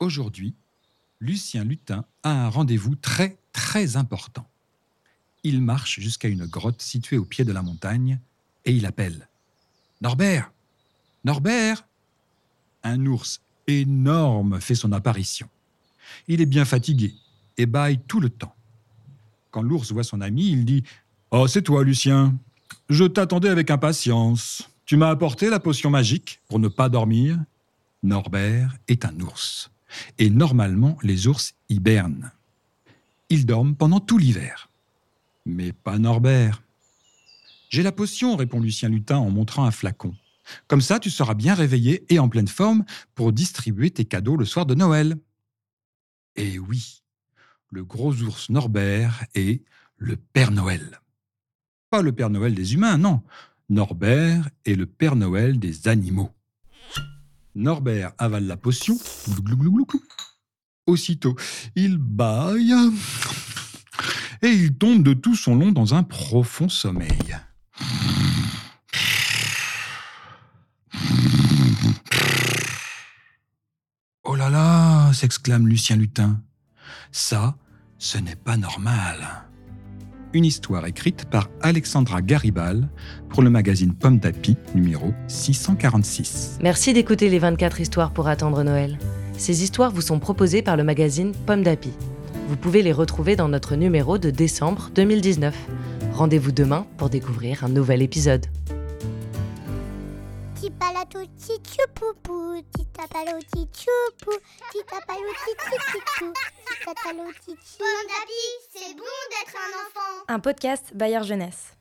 Aujourd'hui, Lucien Lutin a un rendez-vous très très important. Il marche jusqu'à une grotte située au pied de la montagne et il appelle. Norbert Norbert Un ours énorme fait son apparition. Il est bien fatigué et bâille tout le temps. Quand l'ours voit son ami, il dit Oh, c'est toi, Lucien. Je t'attendais avec impatience. Tu m'as apporté la potion magique pour ne pas dormir Norbert est un ours. Et normalement, les ours hibernent. Ils dorment pendant tout l'hiver. Mais pas Norbert. J'ai la potion, répond Lucien Lutin en montrant un flacon. Comme ça, tu seras bien réveillé et en pleine forme pour distribuer tes cadeaux le soir de Noël. Et oui, le gros ours Norbert est le Père Noël. Pas le Père Noël des humains, non. Norbert est le Père Noël des animaux. Norbert avale la potion. Aussitôt, il bâille et il tombe de tout son long dans un profond sommeil. Oh là là s'exclame Lucien Lutin. Ça, ce n'est pas normal. Une histoire écrite par Alexandra Garibal pour le magazine Pomme d'Api numéro 646. Merci d'écouter les 24 histoires pour attendre Noël. Ces histoires vous sont proposées par le magazine Pomme d'Api. Vous pouvez les retrouver dans notre numéro de décembre 2019. Rendez-vous demain pour découvrir un nouvel épisode. Tipalato tchoupoupou, titapalo tchoupoupou, titapalo tchoupoupou, titapalo tchoupoupou. Pomme d'api, c'est bon d'être un enfant. Un podcast Bayard Jeunesse.